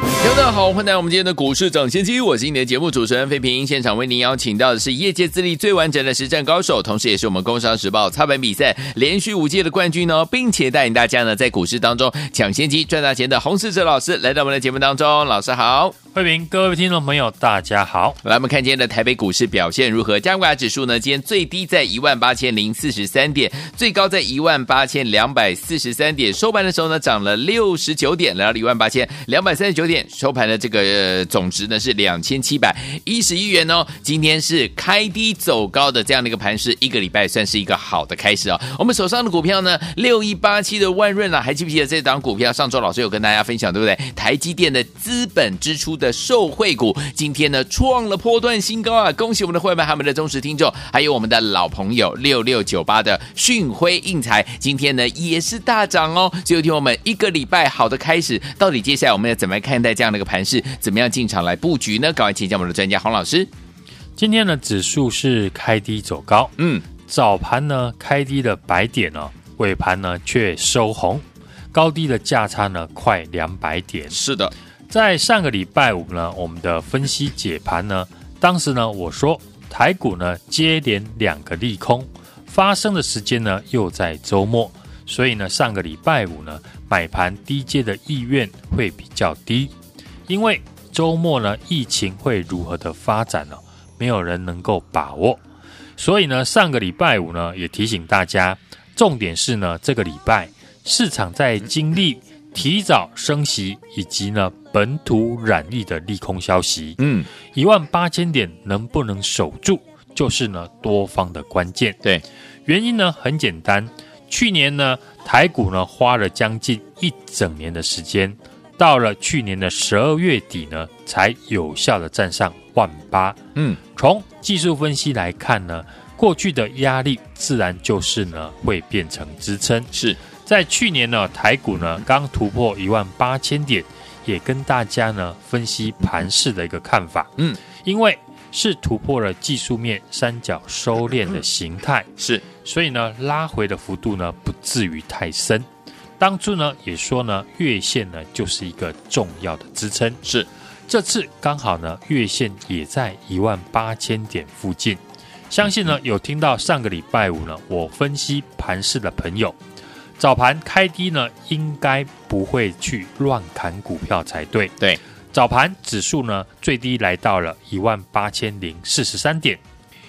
大家好，欢迎来到我们今天的股市涨先机，我是今天的节目主持人费平。现场为您邀请到的是业界资历最完整的实战高手，同时也是我们工商时报操盘比赛连续五届的冠军哦，并且带领大家呢在股市当中抢先机赚大钱的洪士哲老师来到我们的节目当中，老师好。慧平，各位听众朋友，大家好。来，我们看今天的台北股市表现如何？加权指数呢？今天最低在一万八千零四十三点，最高在一万八千两百四十三点。收盘的时候呢，涨了六十九点，来到一万八千两百三十九点。收盘的这个、呃、总值呢是两千七百一十一元哦。今天是开低走高的这样的一个盘势，一个礼拜算是一个好的开始哦。我们手上的股票呢，六一八七的万润啊，还记不记得这档股票？上周老师有跟大家分享，对不对？台积电的资本支出的。受惠股今天呢创了波段新高啊！恭喜我们的会员、还有我们的忠实听众，还有我们的老朋友六六九八的讯辉印材，今天呢也是大涨哦。最后听我们一个礼拜好的开始，到底接下来我们要怎么看看待这样的一个盘势？怎么样进场来布局呢？赶快请教我们的专家洪老师。今天的指数是开低走高，嗯，早盘呢开低的百点哦，尾盘呢却收红，高低的价差呢快两百点。是的。在上个礼拜五呢，我们的分析解盘呢，当时呢我说台股呢接连两个利空发生的时间呢又在周末，所以呢上个礼拜五呢买盘低阶的意愿会比较低，因为周末呢疫情会如何的发展呢，没有人能够把握，所以呢上个礼拜五呢也提醒大家，重点是呢这个礼拜市场在经历。提早升息以及呢本土染疫的利空消息，嗯，一万八千点能不能守住，就是呢多方的关键。对，原因呢很简单，去年呢台股呢花了将近一整年的时间，到了去年的十二月底呢才有效的站上万八。嗯，从技术分析来看呢，过去的压力自然就是呢会变成支撑。是。在去年呢，台股呢刚突破一万八千点，也跟大家呢分析盘势的一个看法。嗯，因为是突破了技术面三角收敛的形态，是，所以呢拉回的幅度呢不至于太深。当初呢也说呢月线呢就是一个重要的支撑，是。这次刚好呢月线也在一万八千点附近，相信呢有听到上个礼拜五呢我分析盘市的朋友。早盘开低呢，应该不会去乱砍股票才对。对，早盘指数呢最低来到了一万八千零四十三点，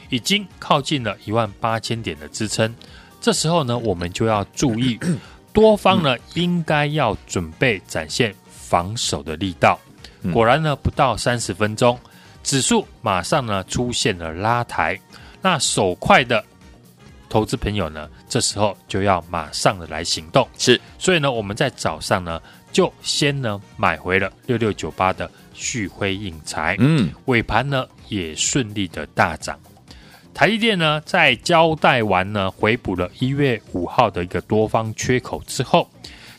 已经靠近了一万八千点的支撑。这时候呢，我们就要注意，多方呢应该要准备展现防守的力道。果然呢，不到三十分钟，指数马上呢出现了拉抬。那手快的。投资朋友呢，这时候就要马上的来行动。是，所以呢，我们在早上呢，就先呢买回了六六九八的旭辉印材，嗯，尾盘呢也顺利的大涨。台积电呢，在交代完呢回补了一月五号的一个多方缺口之后，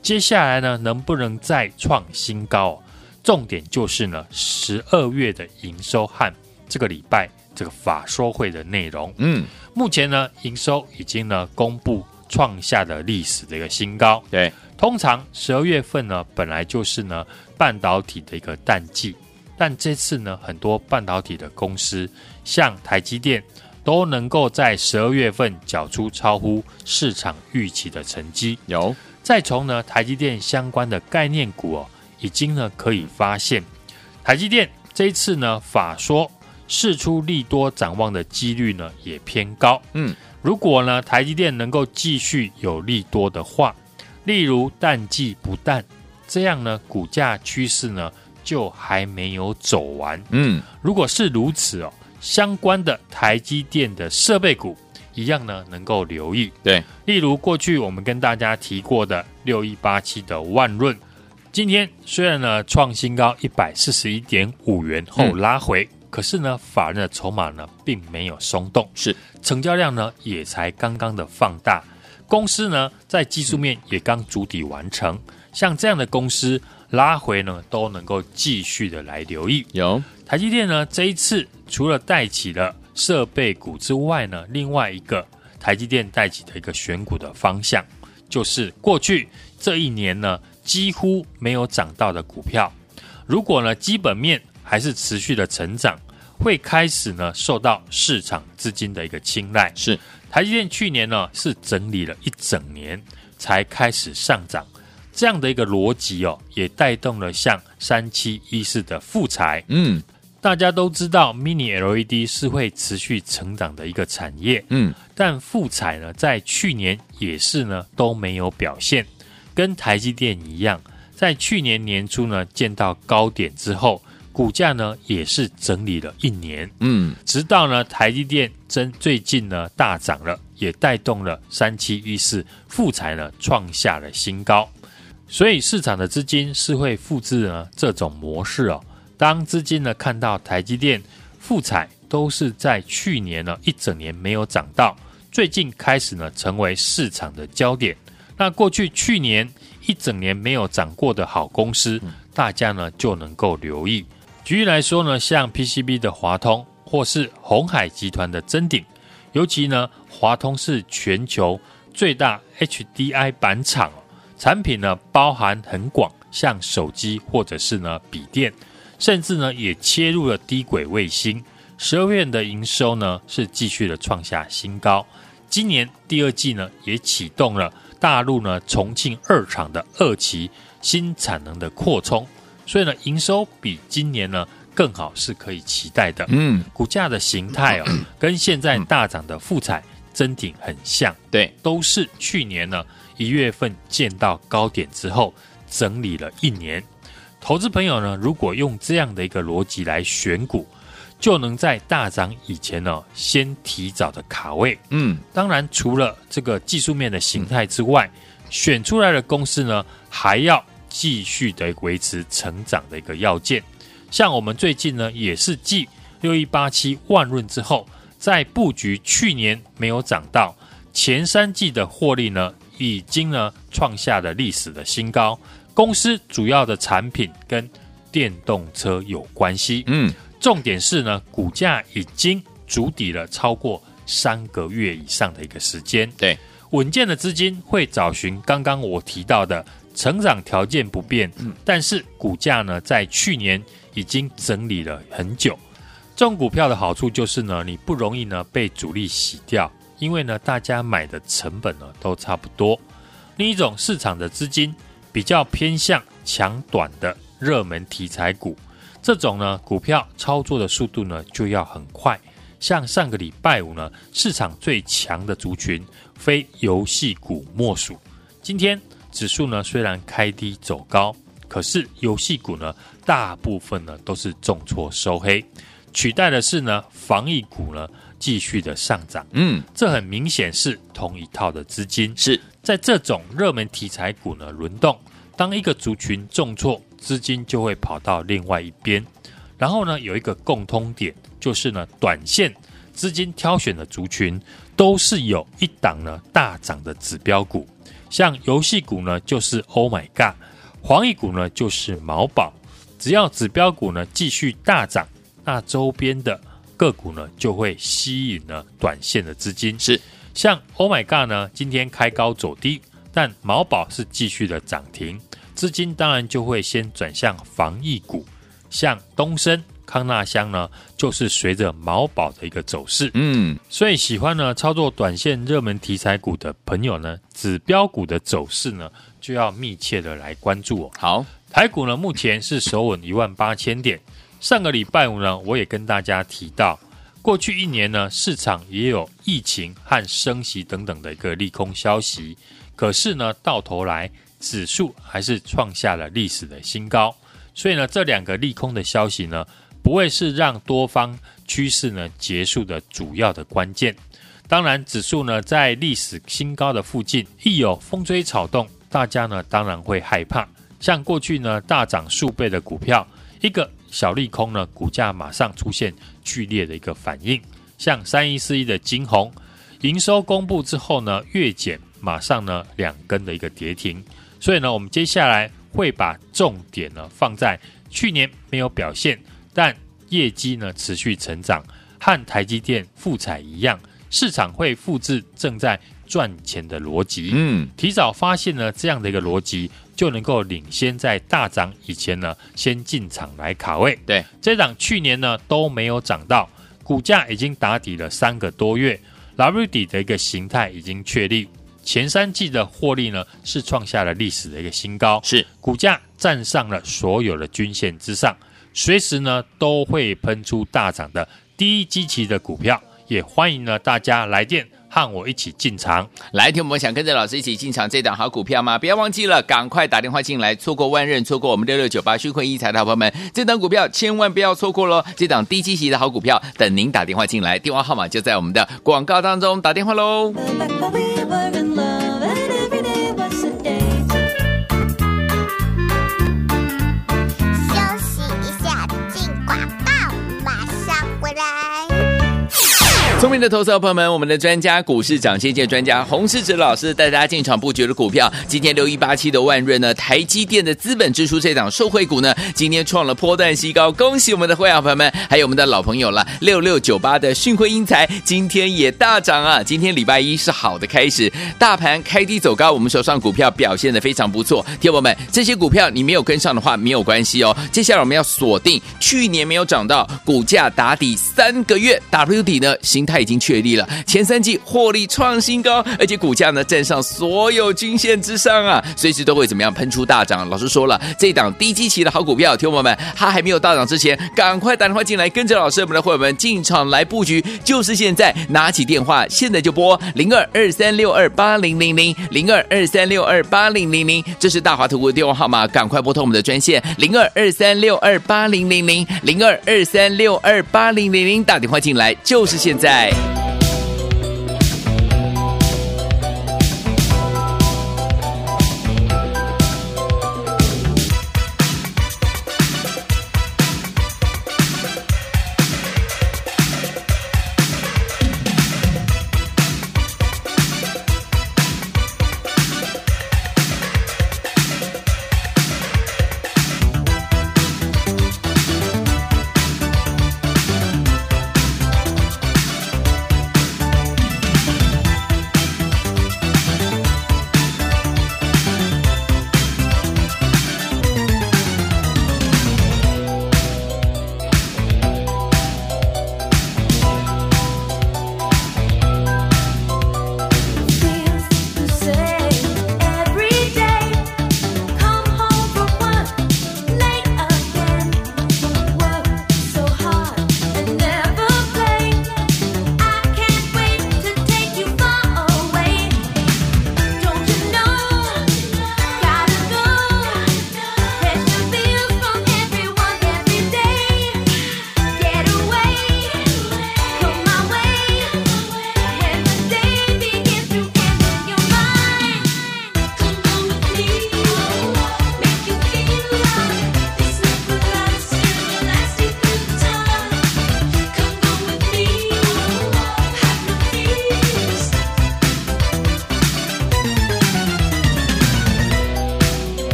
接下来呢能不能再创新高？重点就是呢十二月的营收和这个礼拜。这个法说会的内容，嗯，目前呢，营收已经呢公布创下了历史的一个新高。对，通常十二月份呢本来就是呢半导体的一个淡季，但这次呢很多半导体的公司，像台积电，都能够在十二月份缴出超乎市场预期的成绩。有，再从呢台积电相关的概念股哦，已经呢可以发现，台积电这一次呢法说。释出利多展望的几率呢也偏高。嗯，如果呢台积电能够继续有利多的话，例如淡季不淡，这样呢股价趋势呢就还没有走完。嗯，如果是如此哦，相关的台积电的设备股一样呢能够留意。对，例如过去我们跟大家提过的六一八七的万润，今天虽然呢创新高一百四十一点五元后拉回。嗯可是呢，法人的筹码呢并没有松动，是成交量呢也才刚刚的放大，公司呢在技术面也刚筑底完成，像这样的公司拉回呢都能够继续的来留意。有台积电呢这一次除了带起了设备股之外呢，另外一个台积电带起的一个选股的方向，就是过去这一年呢几乎没有涨到的股票，如果呢基本面还是持续的成长，会开始呢受到市场资金的一个青睐。是台积电去年呢是整理了一整年才开始上涨，这样的一个逻辑哦，也带动了像三七一四的富采。嗯，大家都知道 Mini LED 是会持续成长的一个产业。嗯，但富彩呢在去年也是呢都没有表现，跟台积电一样，在去年年初呢见到高点之后。股价呢也是整理了一年，嗯，直到呢台积电真最近呢大涨了，也带动了三七一四富彩呢创下了新高，所以市场的资金是会复制呢这种模式哦。当资金呢看到台积电、富彩都是在去年呢一整年没有涨到，最近开始呢成为市场的焦点。那过去去年一整年没有涨过的好公司，大家呢就能够留意。举例来说呢，像 PCB 的华通，或是鸿海集团的臻鼎，尤其呢，华通是全球最大 HDI 板厂，产品呢包含很广，像手机或者是呢笔电，甚至呢也切入了低轨卫星。十二月的营收呢是继续的创下新高，今年第二季呢也启动了大陆呢重庆二厂的二期新产能的扩充。所以呢，营收比今年呢更好是可以期待的。嗯，股价的形态哦，跟现在大涨的富彩、真挺很像。对，都是去年呢一月份见到高点之后整理了一年。投资朋友呢，如果用这样的一个逻辑来选股，就能在大涨以前呢先提早的卡位。嗯，当然除了这个技术面的形态之外，选出来的公司呢还要。继续的维持成长的一个要件，像我们最近呢，也是继六一八七万润之后，在布局去年没有涨到前三季的获利呢，已经呢创下了历史的新高。公司主要的产品跟电动车有关系，嗯，重点是呢，股价已经筑底了超过三个月以上的一个时间，对，稳健的资金会找寻刚刚我提到的。成长条件不变，但是股价呢，在去年已经整理了很久。这种股票的好处就是呢，你不容易呢被主力洗掉，因为呢，大家买的成本呢都差不多。另一种市场的资金比较偏向强短的热门题材股，这种呢股票操作的速度呢就要很快。像上个礼拜五呢，市场最强的族群，非游戏股莫属。今天。指数呢虽然开低走高，可是游戏股呢大部分呢都是重挫收黑，取代的是呢防疫股呢继续的上涨。嗯，这很明显是同一套的资金。是在这种热门题材股呢轮动，当一个族群重挫，资金就会跑到另外一边。然后呢有一个共通点，就是呢短线资金挑选的族群都是有一档呢大涨的指标股。像游戏股呢，就是 Oh my God；防疫股呢，就是毛宝。只要指标股呢继续大涨，那周边的个股呢就会吸引了短线的资金。是像 Oh my God 呢，今天开高走低，但毛宝是继续的涨停，资金当然就会先转向防疫股，像东升。康纳香呢，就是随着毛宝的一个走势，嗯，所以喜欢呢操作短线热门题材股的朋友呢，指标股的走势呢，就要密切的来关注哦。好，台股呢目前是首稳一万八千点。上个礼拜五呢，我也跟大家提到，过去一年呢，市场也有疫情和升息等等的一个利空消息，可是呢，到头来指数还是创下了历史的新高。所以呢，这两个利空的消息呢。不会是让多方趋势呢结束的主要的关键。当然，指数呢在历史新高的附近，一有风吹草动，大家呢当然会害怕。像过去呢大涨数倍的股票，一个小利空呢，股价马上出现剧烈的一个反应。像三一四一的晶宏，营收公布之后呢，月减，马上呢两根的一个跌停。所以呢，我们接下来会把重点呢放在去年没有表现，但业绩呢持续成长，和台积电、复彩一样，市场会复制正在赚钱的逻辑。嗯，提早发现呢这样的一个逻辑。就能够领先在大涨以前呢，先进场来卡位。对，这档去年呢都没有涨到，股价已经打底了三个多月，W 底的一个形态已经确立。前三季的获利呢是创下了历史的一个新高，是股价站上了所有的均线之上，随时呢都会喷出大涨的低基期的股票，也欢迎呢大家来电。和我一起进场，来听我们想跟着老师一起进场这档好股票吗？不要忘记了，赶快打电话进来，错过万润，错过我们六六九八讯汇一财的好朋友们，这档股票千万不要错过喽！这档低基期的好股票，等您打电话进来，电话号码就在我们的广告当中，打电话喽。聪明的投资者朋友们，我们的专家股市涨先见专家洪世哲老师带大家进场布局的股票，今天六一八七的万润呢，台积电的资本支出这档受惠股呢，今天创了波段新高，恭喜我们的会员朋友们，还有我们的老朋友了，六六九八的讯汇英才今天也大涨啊！今天礼拜一是好的开始，大盘开低走高，我们手上股票表现的非常不错。听友们，这些股票你没有跟上的话没有关系哦，接下来我们要锁定去年没有涨到，股价打底三个月，W 底呢形态。它已经确立了前三季获利创新高，而且股价呢站上所有均线之上啊，随时都会怎么样喷出大涨。老师说了，这档低基期的好股票，听友们，它还没有大涨之前，赶快打电话进来，跟着老师我们的会员们进场来布局，就是现在，拿起电话，现在就拨零二二三六二八零零零零二二三六二八零零零，这是大华投顾的电话号码，赶快拨通我们的专线零二二三六二八零零零零二二三六二八零零零，打电话进来就是现在。欢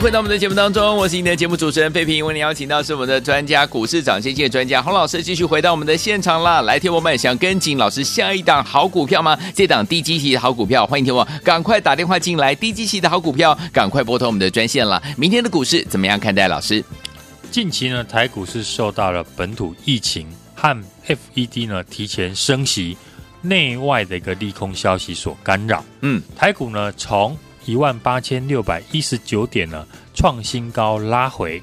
回到我们的节目当中，我是您的节目主持人费平。为您邀请到是我们的专家股市涨先机专家洪老师，继续回到我们的现场啦。来，听我们想跟紧老师下一档好股票吗？这档低基期的好股票，欢迎听我赶快打电话进来。低基期的好股票，赶快拨通我们的专线了。明天的股市怎么样看待？老师，近期呢，台股是受到了本土疫情和 FED 呢提前升息内外的一个利空消息所干扰。嗯，台股呢从一万八千六百一十九点呢，创新高拉回。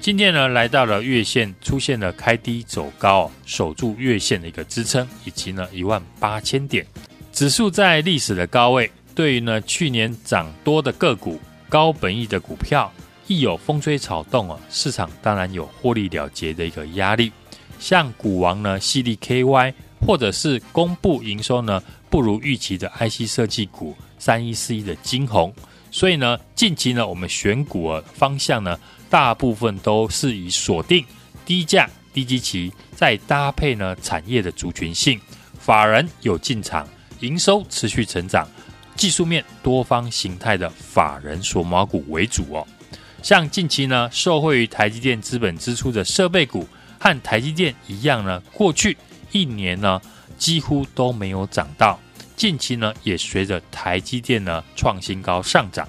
今天呢，来到了月线，出现了开低走高，守住月线的一个支撑，以及呢一万八千点。指数在历史的高位，对于呢去年涨多的个股、高本益的股票，一有风吹草动啊，市场当然有获利了结的一个压力。像股王呢，矽力 KY，或者是公布营收呢不如预期的 IC 设计股。三一四一的晶宏，所以呢，近期呢，我们选股的方向呢，大部分都是以锁定低价、低基期，再搭配呢产业的族群性，法人有进场，营收持续成长，技术面多方形态的法人锁码股为主哦。像近期呢，受惠于台积电资本支出的设备股，和台积电一样呢，过去一年呢，几乎都没有涨到。近期呢，也随着台积电呢创新高上涨，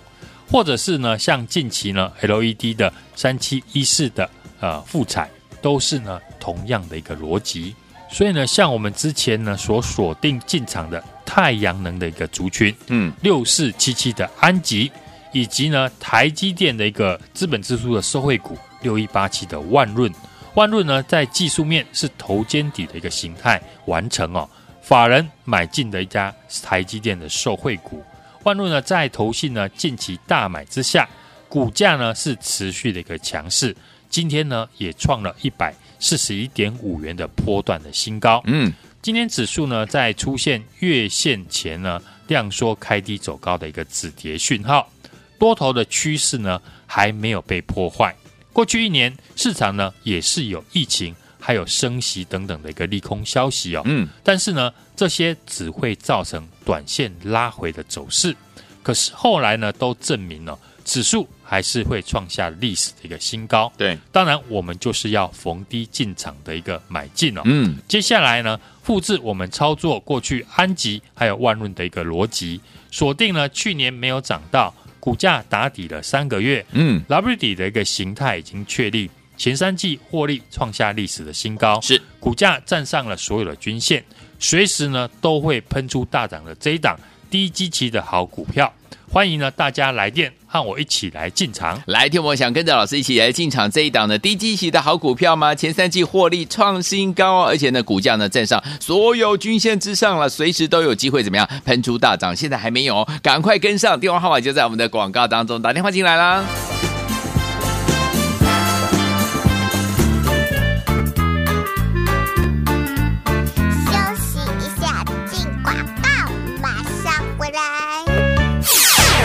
或者是呢，像近期呢 LED 的三七一四的呃复彩，都是呢同样的一个逻辑。所以呢，像我们之前呢所锁定进场的太阳能的一个族群，嗯，六四七七的安吉，以及呢台积电的一个资本支出的收惠股六一八七的万润，万润呢在技术面是头肩底的一个形态完成哦。法人买进的一家台积电的受惠股，万润呢在投信呢近期大买之下，股价呢是持续的一个强势，今天呢也创了一百四十一点五元的波段的新高。嗯，今天指数呢在出现月线前呢量缩开低走高的一个止跌讯号，多头的趋势呢还没有被破坏。过去一年市场呢也是有疫情。还有升息等等的一个利空消息哦，嗯，但是呢，这些只会造成短线拉回的走势。可是后来呢，都证明了指数还是会创下历史的一个新高。对，当然我们就是要逢低进场的一个买进哦。嗯，接下来呢，复制我们操作过去安吉还有万润的一个逻辑，锁定了去年没有涨到，股价打底了三个月，嗯，W 底的一个形态已经确立。前三季获利创下历史的新高，是股价站上了所有的均线，随时呢都会喷出大涨的这一档低基期的好股票，欢迎呢大家来电和我一起来进场。来听我想跟着老师一起来进场这一档的低基期的好股票吗？前三季获利创新高，而且呢股价呢站上所有均线之上了，随时都有机会怎么样喷出大涨？现在还没有，赶快跟上，电话号码就在我们的广告当中，打电话进来啦。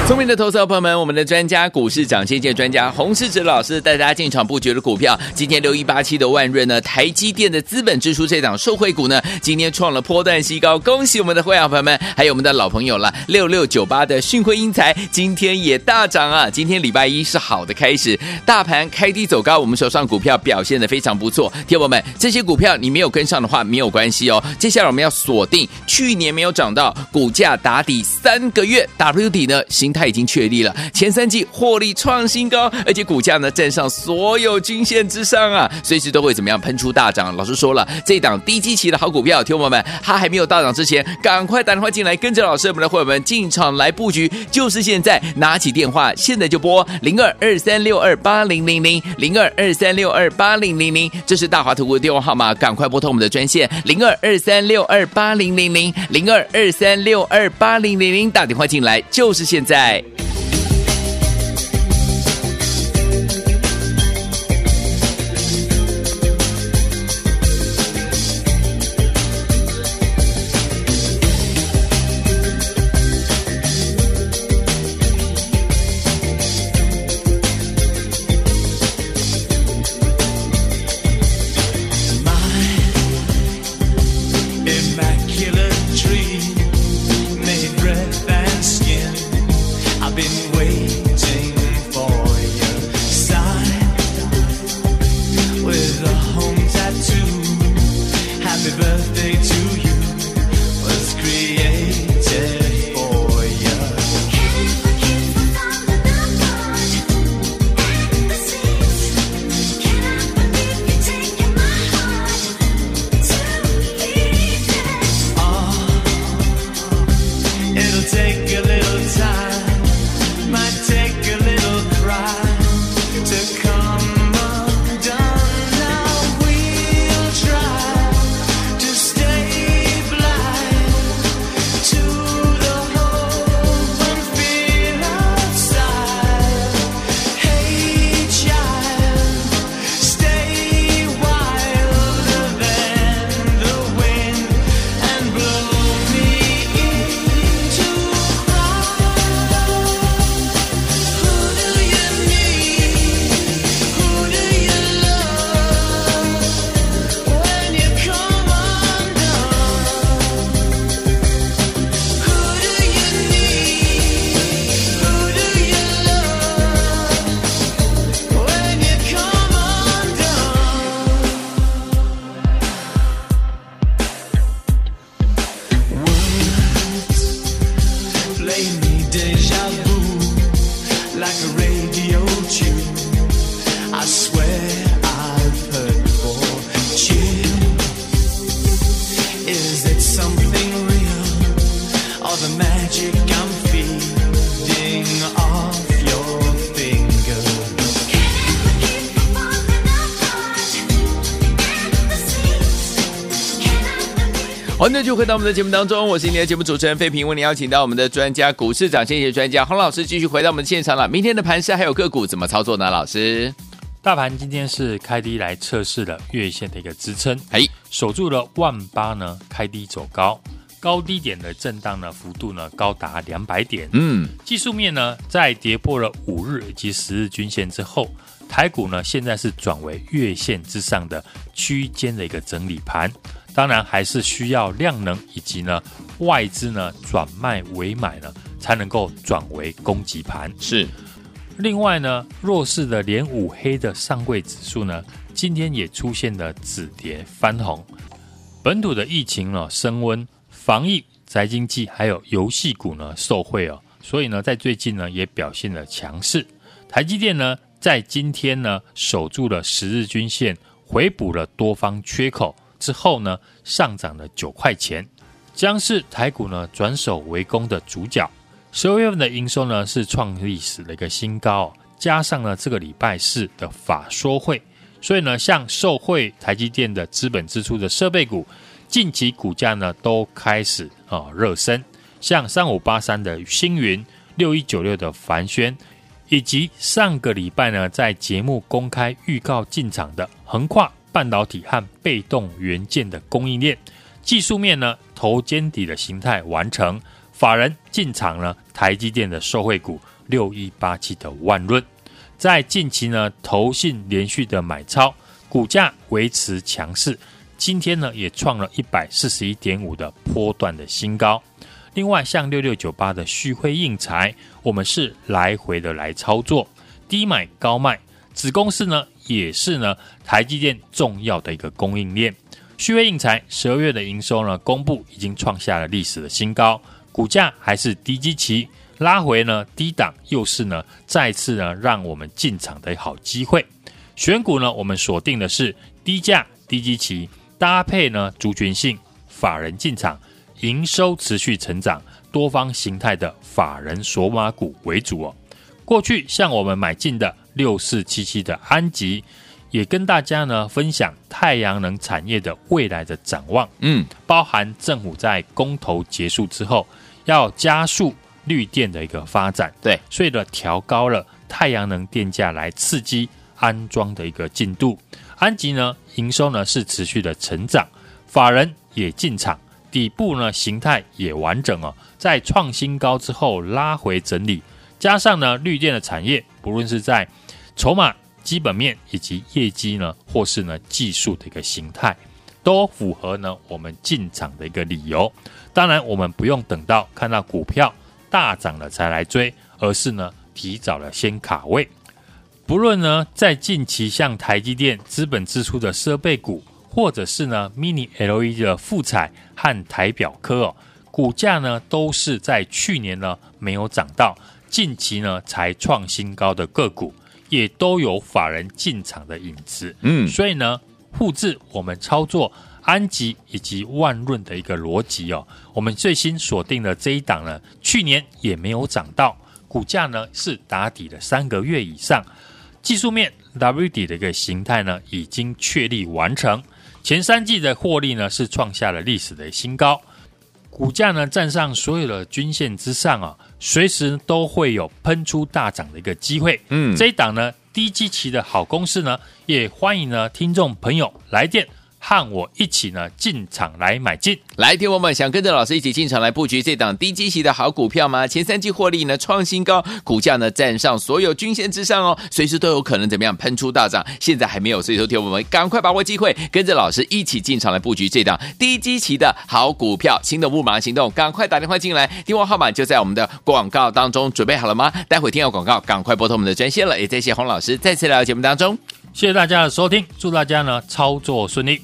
聪明的投资朋友们，我们的专家股市涨先机专家洪世哲老师带大家进场布局的股票，今天六一八七的万润呢，台积电的资本支出这档受惠股呢，今天创了波段新高，恭喜我们的会员朋友们，还有我们的老朋友了，六六九八的讯辉英才今天也大涨啊！今天礼拜一是好的开始，大盘开低走高，我们手上股票表现的非常不错，听友们，这些股票你没有跟上的话没有关系哦，接下来我们要锁定去年没有涨到，股价打底三个月，W 底呢形态。它已经确立了前三季获利创新高，而且股价呢站上所有均线之上啊，随时都会怎么样喷出大涨。老师说了，这档低基期的好股票，听友们，它还没有大涨之前，赶快打电话进来，跟着老师我们的伙伴们进场来布局，就是现在，拿起电话，现在就拨零二二三六二八零零零零二二三六二八零零零，这是大华投顾的电话号码，赶快拨通我们的专线零二二三六二八零零零零二二三六二八零零零，打电话进来就是现在。哎。欢迎继续回到我们的节目当中，我是今天的节目主持人费平，为您邀请到我们的专家股市涨先机专家洪老师继续回到我们的现场了。明天的盘势还有个股怎么操作呢？老师，大盘今天是开低来测试了月线的一个支撑，哎，守住了万八呢，开低走高，高低点的震荡呢幅度呢高达两百点。嗯，技术面呢，在跌破了五日以及十日均线之后，台股呢现在是转为月线之上的区间的一个整理盘，当然还是需要量能以及呢外资呢转卖为买呢，才能够转为攻击盘。是，另外呢，弱势的连五黑的上柜指数呢，今天也出现了止跌翻红。本土的疫情呢升温，防疫、宅经济还有游戏股呢受惠哦，所以呢，在最近呢也表现了强势。台积电呢，在今天呢守住了十日均线，回补了多方缺口之后呢，上涨了九块钱，将是台股呢转守为攻的主角。十二月份的营收呢是创历史的一个新高、哦，加上呢这个礼拜四的法说会，所以呢像受惠台积电的资本支出的设备股，近期股价呢都开始啊、热身，像三五八三的星云、六一九六的凡轩，以及上个礼拜呢在节目公开预告进场的横跨半导体和被动元件的供应链，技术面呢头肩底的形态完成。法人进场呢，台积电的受惠股六一八七的万润，在近期呢，投信连续的买超，股价维持强势，今天呢也创了一百四十一点五的波段的新高。另外，像六六九八的旭辉应材，我们是来回的来操作，低买高卖。子公司呢也是呢台积电重要的一个供应链。旭辉应材十二月的营收呢公布，已经创下了历史的新高。股价还是低基期拉回呢，低档又是呢再次呢让我们进场的好机会。选股呢，我们锁定的是低价低基期，搭配呢族群性法人进场，营收持续成长，多方形态的法人索马股为主哦。过去像我们买进的六四七七的安吉，也跟大家呢分享太阳能产业的未来的展望。嗯，包含政府在公投结束之后。要加速绿电的一个发展，对，所以呢调高了太阳能电价来刺激安装的一个进度。安吉呢营收呢是持续的成长，法人也进场，底部呢形态也完整哦，在创新高之后拉回整理，加上呢绿电的产业，不论是在筹码、基本面以及业绩呢，或是呢技术的一个形态。都符合呢我们进场的一个理由。当然，我们不用等到看到股票大涨了才来追，而是呢提早了先卡位。不论呢在近期像台积电资本支出的设备股，或者是呢 Mini LED 的富采和台表科哦，股价呢都是在去年呢没有涨到，近期呢才创新高的个股，也都有法人进场的影子。嗯，所以呢，复制我们操作安吉以及万润的一个逻辑哦，我们最新锁定的这一档呢，去年也没有涨到，股价呢是打底了三个月以上。技术面 W 底的一个形态呢，已经确立完成。前三季的获利呢，是创下了历史的新高。股价呢，站上所有的均线之上啊，随时都会有喷出大涨的一个机会。嗯，这一档呢，低基期的好公司呢，也欢迎呢听众朋友来电。和我一起呢进场来买进，来，听我们想跟着老师一起进场来布局这档低基期的好股票吗？前三季获利呢创新高，股价呢站上所有均线之上哦，随时都有可能怎么样喷出大涨。现在还没有，所以说听我们赶快把握机会，跟着老师一起进场来布局这档低基期的好股票。心动不马行动，赶快打电话进来，电话号码就在我们的广告当中，准备好了吗？待会听到广告，赶快拨通我们的专线了。也谢谢洪老师再次来到节目当中。谢谢大家的收听，祝大家呢操作顺利。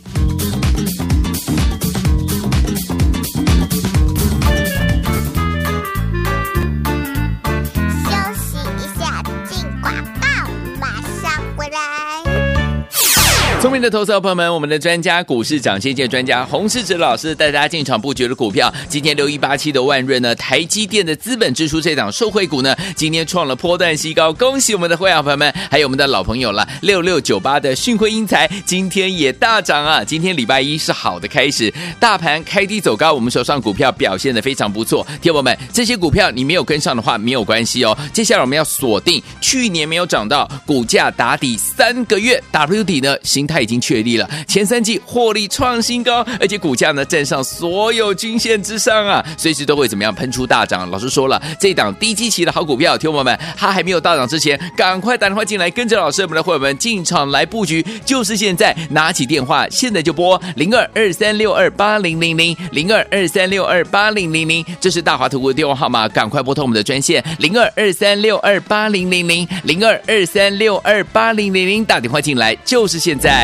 聪明的投资者朋友们，我们的专家股市涨先见专家洪世哲老师带大家进场布局的股票，今天六一八七的万润呢，台积电的资本支出这档受惠股呢，今天创了波段新高，恭喜我们的会员朋友们，还有我们的老朋友了，六六九八的讯辉英才今天也大涨啊！今天礼拜一是好的开始，大盘开低走高，我们手上股票表现的非常不错。听友们，这些股票你没有跟上的话没有关系哦，接下来我们要锁定去年没有涨到，股价打底三个月，W 底呢，形态。它已经确立了前三季获利创新高，而且股价呢站上所有均线之上啊，随时都会怎么样喷出大涨。老师说了，这档低基期的好股票，听友们，它还没有大涨之前，赶快打电话进来，跟着老师我们的会员们进场来布局，就是现在，拿起电话，现在就拨零二二三六二八零零零零二二三六二八零零零，这是大华投顾的电话号码，赶快拨通我们的专线零二二三六二八零零零零二二三六二八零零零，打电话进来就是现在。